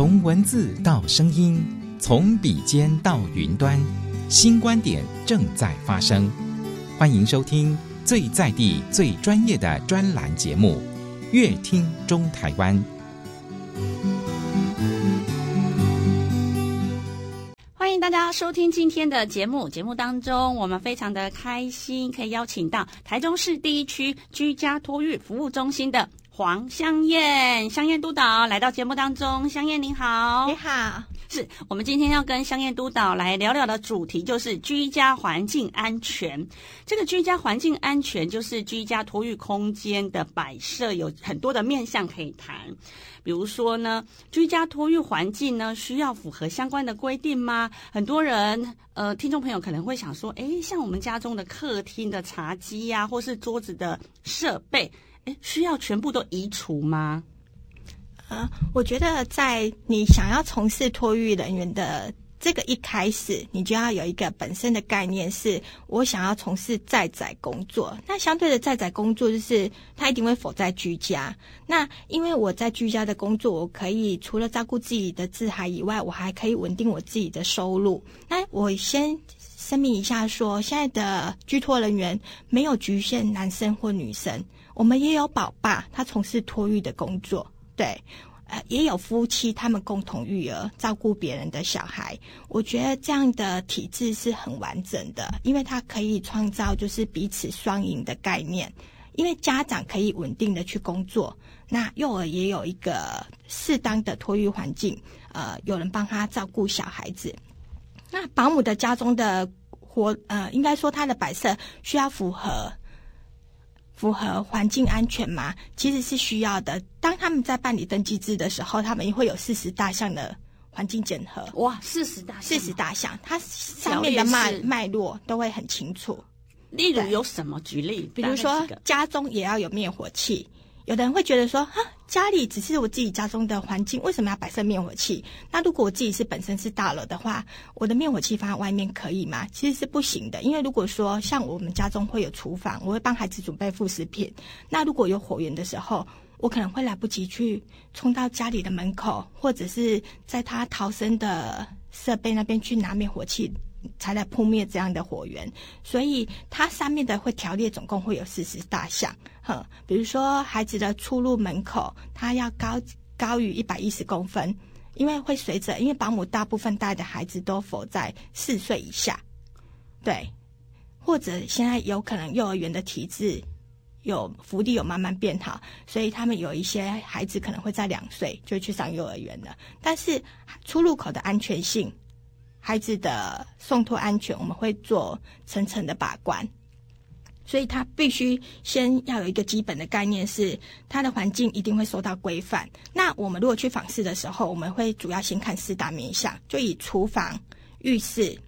从文字到声音，从笔尖到云端，新观点正在发生。欢迎收听最在地、最专业的专栏节目《乐听中台湾》。欢迎大家收听今天的节目。节目当中，我们非常的开心，可以邀请到台中市第一区居家托育服务中心的。黄香燕，香燕督导来到节目当中。香燕您好，你好，是我们今天要跟香燕督导来聊聊的主题，就是居家环境安全。这个居家环境安全，就是居家托育空间的摆设，有很多的面向可以谈。比如说呢，居家托育环境呢，需要符合相关的规定吗？很多人，呃，听众朋友可能会想说，诶，像我们家中的客厅的茶几呀、啊，或是桌子的设备。需要全部都移除吗？呃，我觉得在你想要从事托育人员的这个一开始，你就要有一个本身的概念，是我想要从事在宅工作。那相对的在宅工作，就是他一定会否在居家。那因为我在居家的工作，我可以除了照顾自己的自孩以外，我还可以稳定我自己的收入。那我先声明一下说，说现在的居托人员没有局限男生或女生。我们也有宝爸，他从事托育的工作，对，呃，也有夫妻，他们共同育儿，照顾别人的小孩。我觉得这样的体制是很完整的，因为它可以创造就是彼此双赢的概念。因为家长可以稳定的去工作，那幼儿也有一个适当的托育环境，呃，有人帮他照顾小孩子。那保姆的家中的活，呃，应该说它的摆设需要符合。符合环境安全吗？其实是需要的。当他们在办理登记制的时候，他们也会有四十大项的环境检核。哇，四十大项，四十大项，它上面的脉脉络都会很清楚。例如有什么？举例，比如说家中也要有灭火器。有的人会觉得说，哈，家里只是我自己家中的环境，为什么要摆设灭火器？那如果我自己是本身是大楼的话，我的灭火器放在外面可以吗？其实是不行的，因为如果说像我们家中会有厨房，我会帮孩子准备副食品，那如果有火源的时候，我可能会来不及去冲到家里的门口，或者是在他逃生的设备那边去拿灭火器。才来扑灭这样的火源，所以它上面的会条列总共会有四十大项，哼，比如说孩子的出入门口，它要高高于一百一十公分，因为会随着，因为保姆大部分带的孩子都否在四岁以下，对，或者现在有可能幼儿园的体制有福利有慢慢变好，所以他们有一些孩子可能会在两岁就去上幼儿园了，但是出入口的安全性。孩子的送托安全，我们会做层层的把关，所以他必须先要有一个基本的概念，是他的环境一定会受到规范。那我们如果去访视的时候，我们会主要先看四大面向，就以厨房、浴室，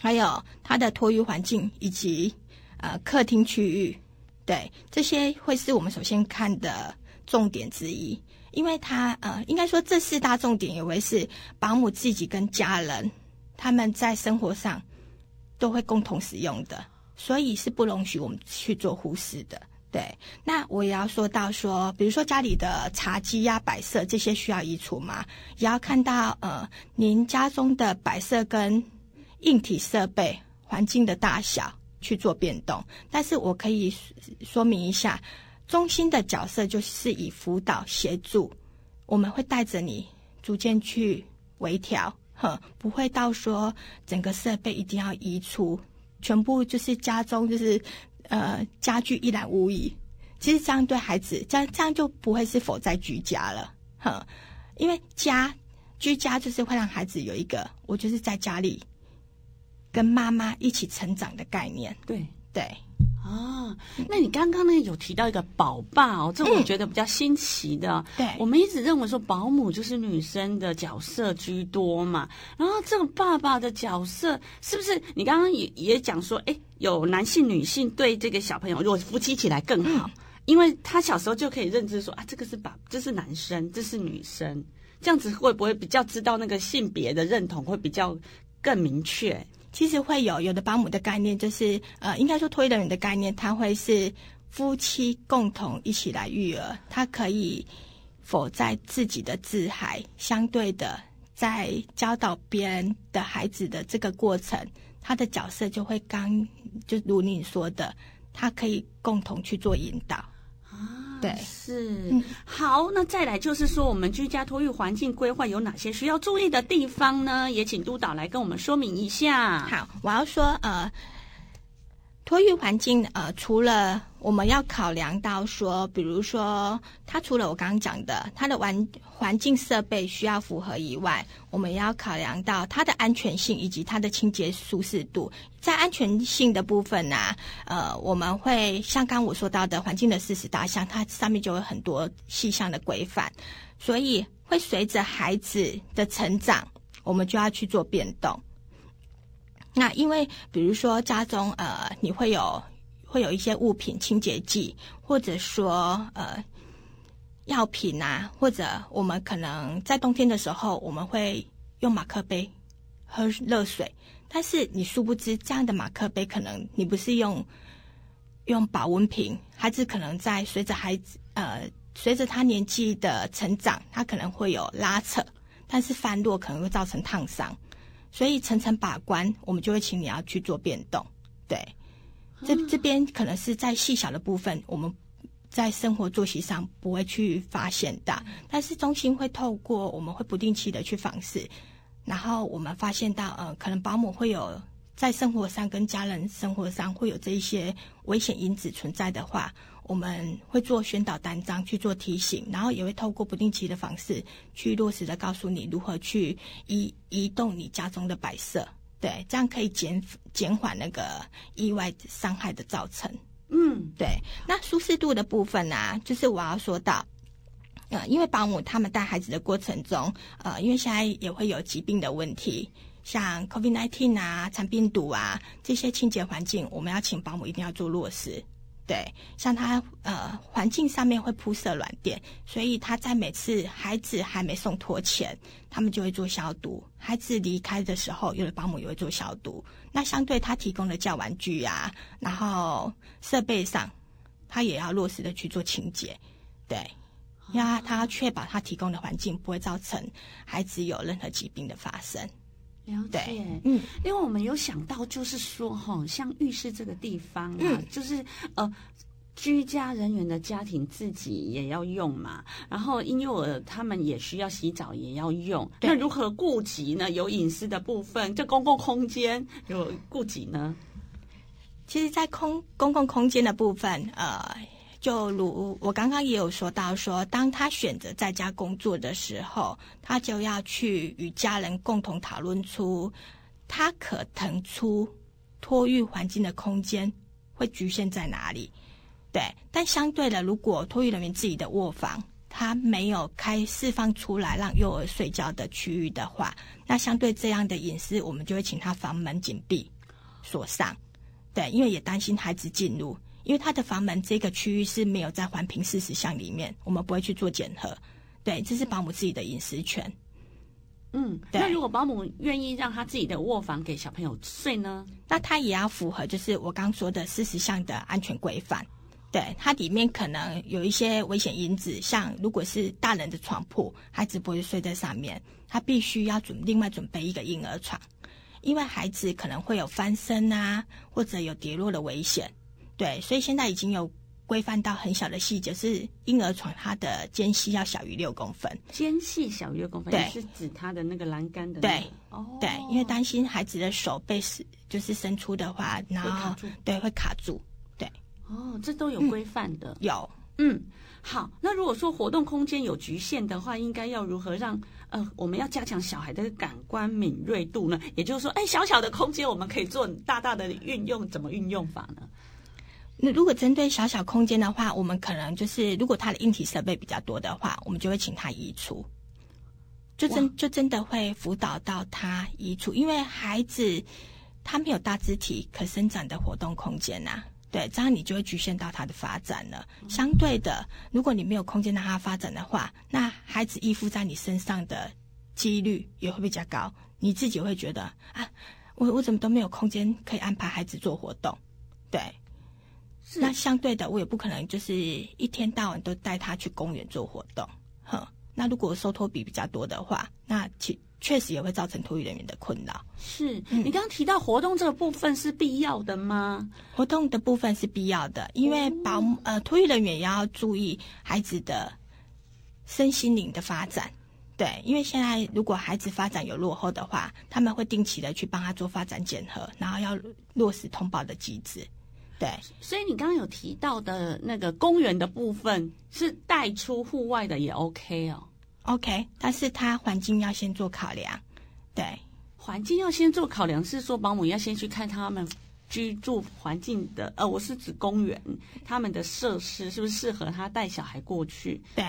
还有他的托育环境以及呃客厅区域，对，这些会是我们首先看的重点之一，因为他呃应该说这四大重点也会是保姆自己跟家人。他们在生活上都会共同使用的，所以是不容许我们去做忽视的。对，那我也要说到说，比如说家里的茶几呀、摆设这些需要移除吗？也要看到呃，您家中的摆设跟硬体设备环境的大小去做变动。但是我可以说明一下，中心的角色就是以辅导协助，我们会带着你逐渐去微调。哼，不会到说整个设备一定要移除，全部就是家中就是呃家具一览无遗。其实这样对孩子，这样这样就不会是否在居家了，哼，因为家居家就是会让孩子有一个我就是在家里跟妈妈一起成长的概念。对对。啊，那你刚刚呢有提到一个宝爸哦，这我觉得比较新奇的。对、嗯，我们一直认为说保姆就是女生的角色居多嘛，然后这个爸爸的角色是不是？你刚刚也也讲说，哎，有男性、女性对这个小朋友，如果夫妻起来更好，嗯、因为他小时候就可以认知说啊，这个是爸，这是男生，这是女生，这样子会不会比较知道那个性别的认同会比较更明确？其实会有有的保姆的概念，就是呃，应该说托育人员的概念，他会是夫妻共同一起来育儿，他可以否在自己的自孩，相对的，在教导别人的孩子的这个过程，他的角色就会刚，就如你说的，他可以共同去做引导。是。嗯、好，那再来就是说，我们居家托育环境规划有哪些需要注意的地方呢？也请督导来跟我们说明一下。好，我要说，呃。托育环境，呃，除了我们要考量到说，比如说，它除了我刚刚讲的，它的环环境设备需要符合以外，我们也要考量到它的安全性以及它的清洁舒适度。在安全性的部分呢、呃，我们会像刚刚我说到的环境的四十大项，它上面就有很多细项的规范，所以会随着孩子的成长，我们就要去做变动。那因为，比如说家中呃，你会有会有一些物品清洁剂，或者说呃药品啊，或者我们可能在冬天的时候，我们会用马克杯喝热水，但是你殊不知这样的马克杯可能你不是用用保温瓶，孩子可能在随着孩子呃随着他年纪的成长，他可能会有拉扯，但是翻落可能会造成烫伤。所以层层把关，我们就会请你要去做变动。对，这这边可能是在细小的部分，我们在生活作息上不会去发现的，但是中心会透过我们会不定期的去访视，然后我们发现到，呃，可能保姆会有在生活上跟家人生活上会有这一些危险因子存在的话。我们会做宣导单张去做提醒，然后也会透过不定期的方式去落实的告诉你如何去移移动你家中的摆设，对，这样可以减减缓那个意外伤害的造成。嗯，对。那舒适度的部分呢、啊，就是我要说到，呃，因为保姆他们带孩子的过程中，呃，因为现在也会有疾病的问题，像 COVID-19 啊、肠病毒啊这些清洁环境，我们要请保姆一定要做落实。对，像他呃，环境上面会铺设软垫，所以他在每次孩子还没送托前，他们就会做消毒。孩子离开的时候，有的保姆也会做消毒。那相对他提供的教玩具啊，然后设备上，他也要落实的去做清洁。对，因为他要确保他提供的环境不会造成孩子有任何疾病的发生。了解，嗯，因为我们有想到，就是说，哈，像浴室这个地方啊，嗯、就是呃，居家人员的家庭自己也要用嘛，然后婴幼儿他们也需要洗澡，也要用，那如何顾及呢？有隐私的部分，这公共空间有顾及呢？其实，在空公共空间的部分，呃。就如我刚刚也有说到说，当他选择在家工作的时候，他就要去与家人共同讨论出他可腾出托育环境的空间会局限在哪里。对，但相对的，如果托育人员自己的卧房他没有开释放出来让幼儿睡觉的区域的话，那相对这样的隐私，我们就会请他房门紧闭锁上。对，因为也担心孩子进入。因为他的房门这个区域是没有在环评四十项里面，我们不会去做检核。对，这是保姆自己的隐私权。嗯，对。那如果保姆愿意让他自己的卧房给小朋友睡呢？那他也要符合，就是我刚说的四十项的安全规范。对，它里面可能有一些危险因子，像如果是大人的床铺，孩子不会睡在上面，他必须要准另外准备一个婴儿床，因为孩子可能会有翻身啊，或者有跌落的危险。对，所以现在已经有规范到很小的细节，是婴儿床它的间隙要小于六公分，间隙小于六公分，对，是指它的那个栏杆的、那个，对，哦，对，因为担心孩子的手被是就是伸出的话，然后会卡住，对，会卡住，对，哦，这都有规范的，嗯、有，嗯，好，那如果说活动空间有局限的话，应该要如何让呃，我们要加强小孩的感官敏锐度呢？也就是说，哎，小小的空间我们可以做大大的运用，怎么运用法呢？那如果针对小小空间的话，我们可能就是如果他的硬体设备比较多的话，我们就会请他移除，就真就真的会辅导到他移除，因为孩子他没有大肢体可伸展的活动空间呐、啊，对，这样你就会局限到他的发展了。相对的，如果你没有空间让他发展的话，那孩子依附在你身上的几率也会比较高，你自己会觉得啊，我我怎么都没有空间可以安排孩子做活动，对。那相对的，我也不可能就是一天到晚都带他去公园做活动。哼，那如果收托比比较多的话，那其确实也会造成托育人员的困扰。是、嗯、你刚刚提到活动这个部分是必要的吗？活动的部分是必要的，因为保姆呃托育人员也要注意孩子的身心灵的发展。对，因为现在如果孩子发展有落后的话，他们会定期的去帮他做发展检核，然后要落实通报的机制。对，所以你刚刚有提到的那个公园的部分是带出户外的也 OK 哦，OK，但是它环境要先做考量。对，环境要先做考量，是说保姆要先去看他们居住环境的，呃，我是指公园他们的设施是不是适合他带小孩过去？对，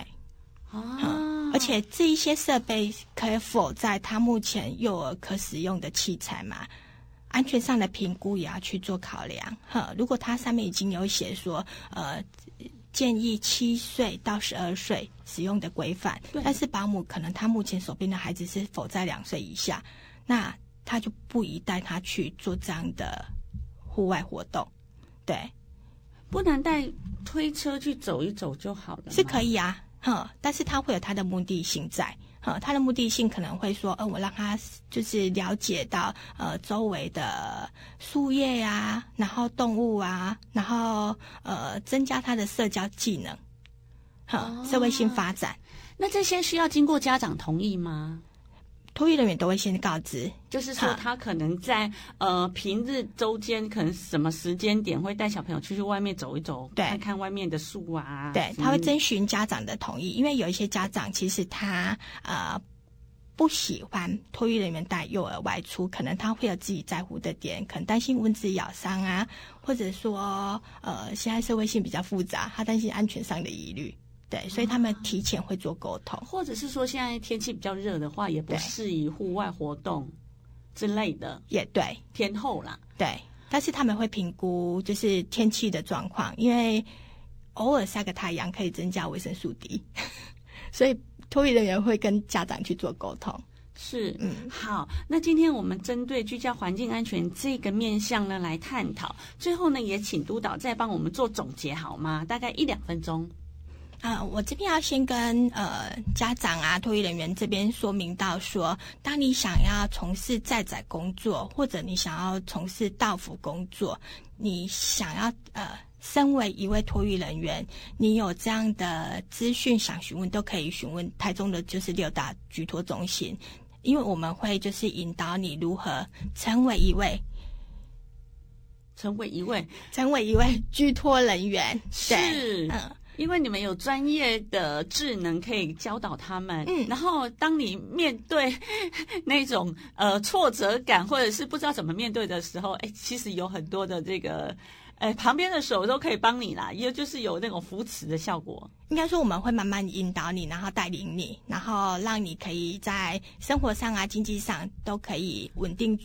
啊。嗯而且这一些设备可否在他目前幼儿可使用的器材嘛？安全上的评估也要去做考量。哈，如果它上面已经有写说，呃，建议七岁到十二岁使用的规范，但是保姆可能他目前手边的孩子是否在两岁以下，那他就不宜带他去做这样的户外活动。对，不能带推车去走一走就好了，是可以啊。哼，但是他会有他的目的性在，哼，他的目的性可能会说，呃，我让他就是了解到，呃，周围的树叶呀、啊，然后动物啊，然后呃，增加他的社交技能，好，社会性发展。那这些需要经过家长同意吗？托育人员都会先告知，就是说他可能在呃平日周间，可能什么时间点会带小朋友出去外面走一走，对，看看外面的树啊。对，他会征询家长的同意，因为有一些家长其实他呃不喜欢托育人员带幼儿外出，可能他会有自己在乎的点，可能担心蚊子咬伤啊，或者说呃现在社会性比较复杂，他担心安全上的疑虑。对，所以他们提前会做沟通，或者是说现在天气比较热的话，也不适宜户外活动之类的。也对，天候啦，对。但是他们会评估就是天气的状况，因为偶尔晒个太阳可以增加维生素 D，所以托育人员会跟家长去做沟通。是，嗯，好。那今天我们针对居家环境安全这个面向呢来探讨，最后呢也请督导再帮我们做总结好吗？大概一两分钟。啊、呃，我这边要先跟呃家长啊、托育人员这边说明到说，当你想要从事在宅工作，或者你想要从事到府工作，你想要呃，身为一位托育人员，你有这样的资讯想询问，都可以询问台中的就是六大居托中心，因为我们会就是引导你如何成为一位，成为一位，成为一位 居托人员，是，嗯。因为你们有专业的智能可以教导他们，嗯，然后当你面对那种呃挫折感或者是不知道怎么面对的时候，哎，其实有很多的这个，哎，旁边的手都可以帮你啦，也就是有那种扶持的效果。应该说我们会慢慢引导你，然后带领你，然后让你可以在生活上啊、经济上都可以稳定，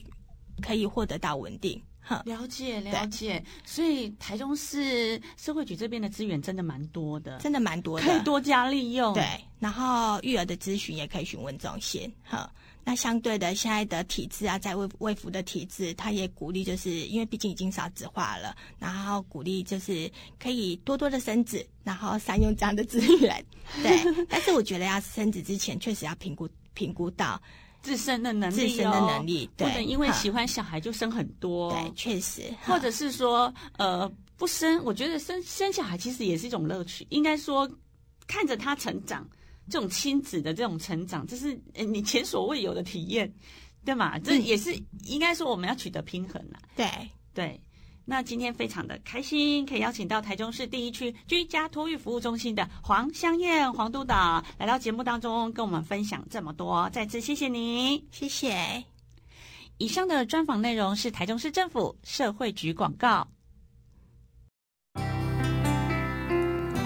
可以获得到稳定。了解了解，所以台中市社会局这边的资源真的蛮多的，真的蛮多的，可以多加利用。对，然后育儿的咨询也可以询问中心。哈，那相对的，现在的体制啊，在卫卫福的体制，他也鼓励，就是因为毕竟已经少子化了，然后鼓励就是可以多多的生子，然后善用这样的资源。对，但是我觉得要生子之前，确实要评估评估到。自身的能力，自身的能力，对，不能因为喜欢小孩就生很多，对，确实，或者是说，呃，不生，我觉得生生小孩其实也是一种乐趣。应该说，看着他成长，这种亲子的这种成长，这是你前所未有的体验，对吗？这也是应该说我们要取得平衡了，对对。那今天非常的开心，可以邀请到台中市第一区居家托育服务中心的黄香燕黄督导来到节目当中，跟我们分享这么多。再次谢谢你，谢谢。以上的专访内容是台中市政府社会局广告。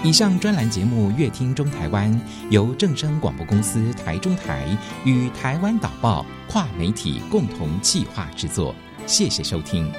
以上专栏节目《乐听中台湾》由正声广播公司台中台与台湾导报跨媒体共同企划制作，谢谢收听。